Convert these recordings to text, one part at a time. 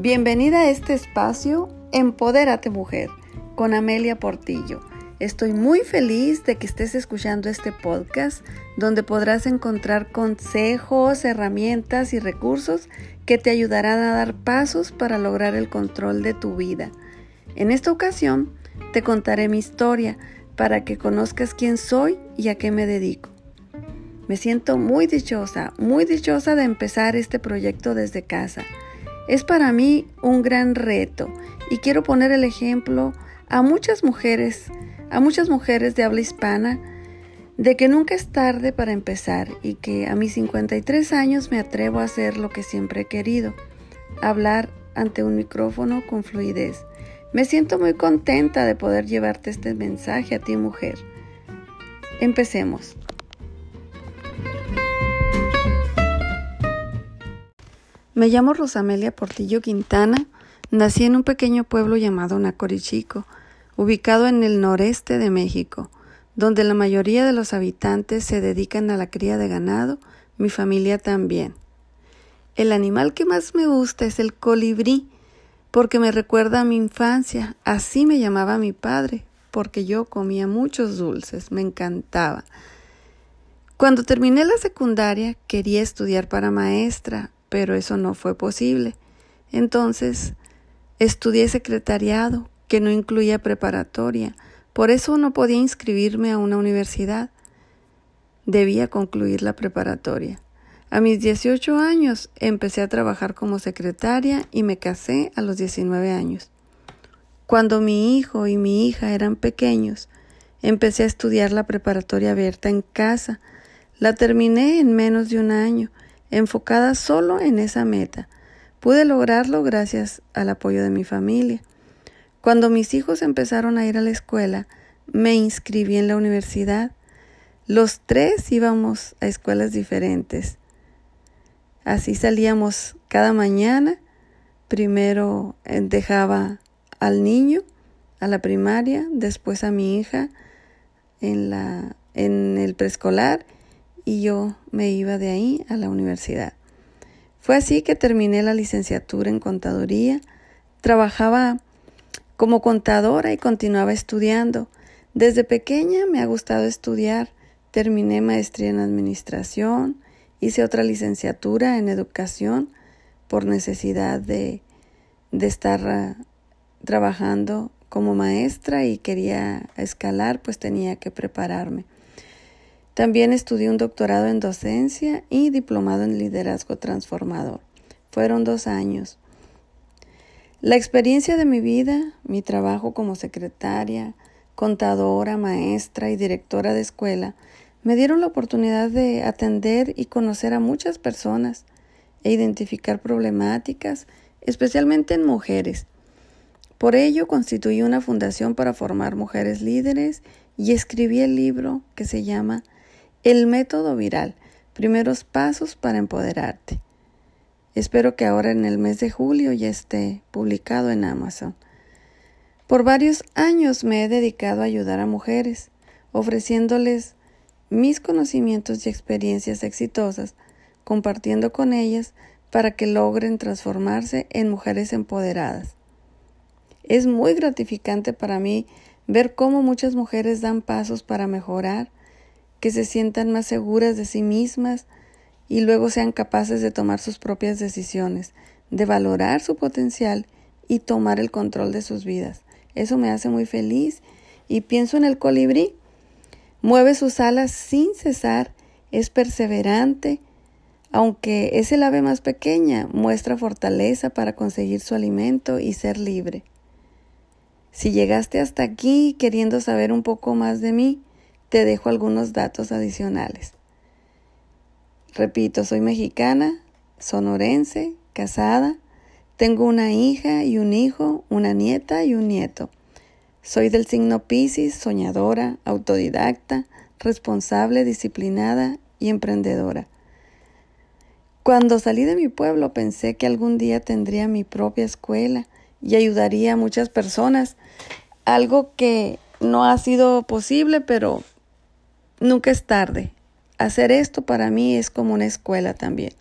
Bienvenida a este espacio Empodérate Mujer con Amelia Portillo. Estoy muy feliz de que estés escuchando este podcast donde podrás encontrar consejos, herramientas y recursos que te ayudarán a dar pasos para lograr el control de tu vida. En esta ocasión te contaré mi historia para que conozcas quién soy y a qué me dedico. Me siento muy dichosa, muy dichosa de empezar este proyecto desde casa. Es para mí un gran reto y quiero poner el ejemplo a muchas mujeres, a muchas mujeres de habla hispana, de que nunca es tarde para empezar y que a mis 53 años me atrevo a hacer lo que siempre he querido, hablar ante un micrófono con fluidez. Me siento muy contenta de poder llevarte este mensaje a ti mujer. Empecemos. Me llamo Rosamelia Portillo Quintana. Nací en un pequeño pueblo llamado Nacorichico, ubicado en el noreste de México, donde la mayoría de los habitantes se dedican a la cría de ganado, mi familia también. El animal que más me gusta es el colibrí, porque me recuerda a mi infancia, así me llamaba mi padre, porque yo comía muchos dulces, me encantaba. Cuando terminé la secundaria quería estudiar para maestra, pero eso no fue posible. Entonces, estudié secretariado, que no incluía preparatoria, por eso no podía inscribirme a una universidad. Debía concluir la preparatoria. A mis 18 años empecé a trabajar como secretaria y me casé a los 19 años. Cuando mi hijo y mi hija eran pequeños, empecé a estudiar la preparatoria abierta en casa. La terminé en menos de un año enfocada solo en esa meta. Pude lograrlo gracias al apoyo de mi familia. Cuando mis hijos empezaron a ir a la escuela, me inscribí en la universidad. Los tres íbamos a escuelas diferentes. Así salíamos cada mañana. Primero eh, dejaba al niño a la primaria, después a mi hija en, la, en el preescolar y yo me iba de ahí a la universidad. Fue así que terminé la licenciatura en contaduría, trabajaba como contadora y continuaba estudiando. Desde pequeña me ha gustado estudiar, terminé maestría en administración, hice otra licenciatura en educación por necesidad de, de estar ah, trabajando como maestra y quería escalar, pues tenía que prepararme. También estudié un doctorado en docencia y diplomado en liderazgo transformador. Fueron dos años. La experiencia de mi vida, mi trabajo como secretaria, contadora, maestra y directora de escuela, me dieron la oportunidad de atender y conocer a muchas personas e identificar problemáticas, especialmente en mujeres. Por ello constituí una fundación para formar mujeres líderes y escribí el libro que se llama el método viral. Primeros pasos para empoderarte. Espero que ahora en el mes de julio ya esté publicado en Amazon. Por varios años me he dedicado a ayudar a mujeres, ofreciéndoles mis conocimientos y experiencias exitosas, compartiendo con ellas para que logren transformarse en mujeres empoderadas. Es muy gratificante para mí ver cómo muchas mujeres dan pasos para mejorar que se sientan más seguras de sí mismas y luego sean capaces de tomar sus propias decisiones, de valorar su potencial y tomar el control de sus vidas. Eso me hace muy feliz y pienso en el colibrí. Mueve sus alas sin cesar, es perseverante, aunque es el ave más pequeña, muestra fortaleza para conseguir su alimento y ser libre. Si llegaste hasta aquí queriendo saber un poco más de mí, te dejo algunos datos adicionales. Repito, soy mexicana, sonorense, casada, tengo una hija y un hijo, una nieta y un nieto. Soy del signo Pisces, soñadora, autodidacta, responsable, disciplinada y emprendedora. Cuando salí de mi pueblo pensé que algún día tendría mi propia escuela y ayudaría a muchas personas, algo que no ha sido posible, pero Nunca es tarde. Hacer esto para mí es como una escuela también.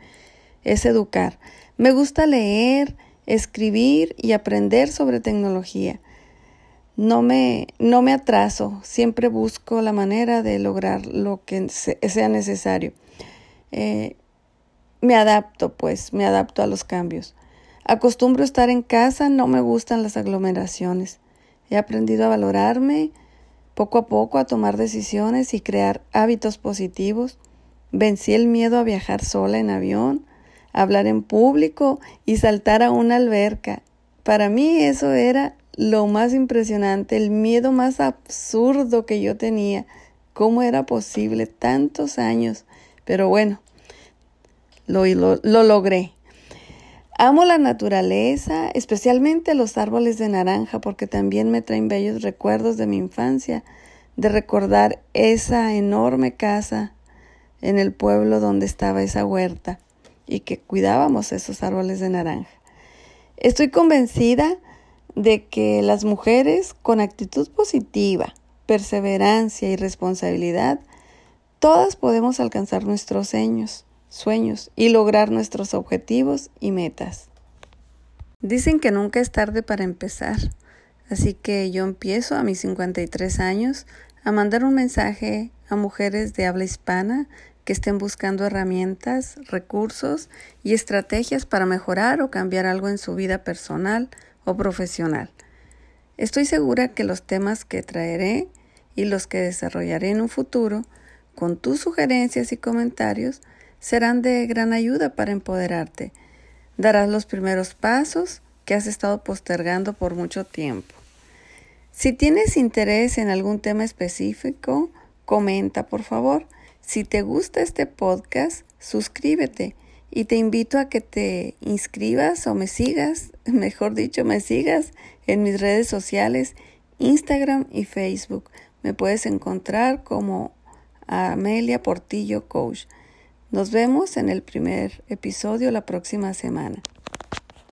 Es educar. Me gusta leer, escribir y aprender sobre tecnología. No me, no me atraso, siempre busco la manera de lograr lo que sea necesario. Eh, me adapto, pues, me adapto a los cambios. Acostumbro estar en casa, no me gustan las aglomeraciones. He aprendido a valorarme poco a poco, a tomar decisiones y crear hábitos positivos. Vencí el miedo a viajar sola en avión, a hablar en público y saltar a una alberca. Para mí eso era lo más impresionante, el miedo más absurdo que yo tenía. ¿Cómo era posible tantos años? Pero bueno, lo, lo, lo logré. Amo la naturaleza, especialmente los árboles de naranja, porque también me traen bellos recuerdos de mi infancia, de recordar esa enorme casa en el pueblo donde estaba esa huerta y que cuidábamos esos árboles de naranja. Estoy convencida de que las mujeres con actitud positiva, perseverancia y responsabilidad, todas podemos alcanzar nuestros sueños sueños y lograr nuestros objetivos y metas. Dicen que nunca es tarde para empezar, así que yo empiezo a mis 53 años a mandar un mensaje a mujeres de habla hispana que estén buscando herramientas, recursos y estrategias para mejorar o cambiar algo en su vida personal o profesional. Estoy segura que los temas que traeré y los que desarrollaré en un futuro, con tus sugerencias y comentarios, serán de gran ayuda para empoderarte. Darás los primeros pasos que has estado postergando por mucho tiempo. Si tienes interés en algún tema específico, comenta por favor. Si te gusta este podcast, suscríbete y te invito a que te inscribas o me sigas, mejor dicho, me sigas en mis redes sociales, Instagram y Facebook. Me puedes encontrar como Amelia Portillo Coach. Nos vemos en el primer episodio la próxima semana.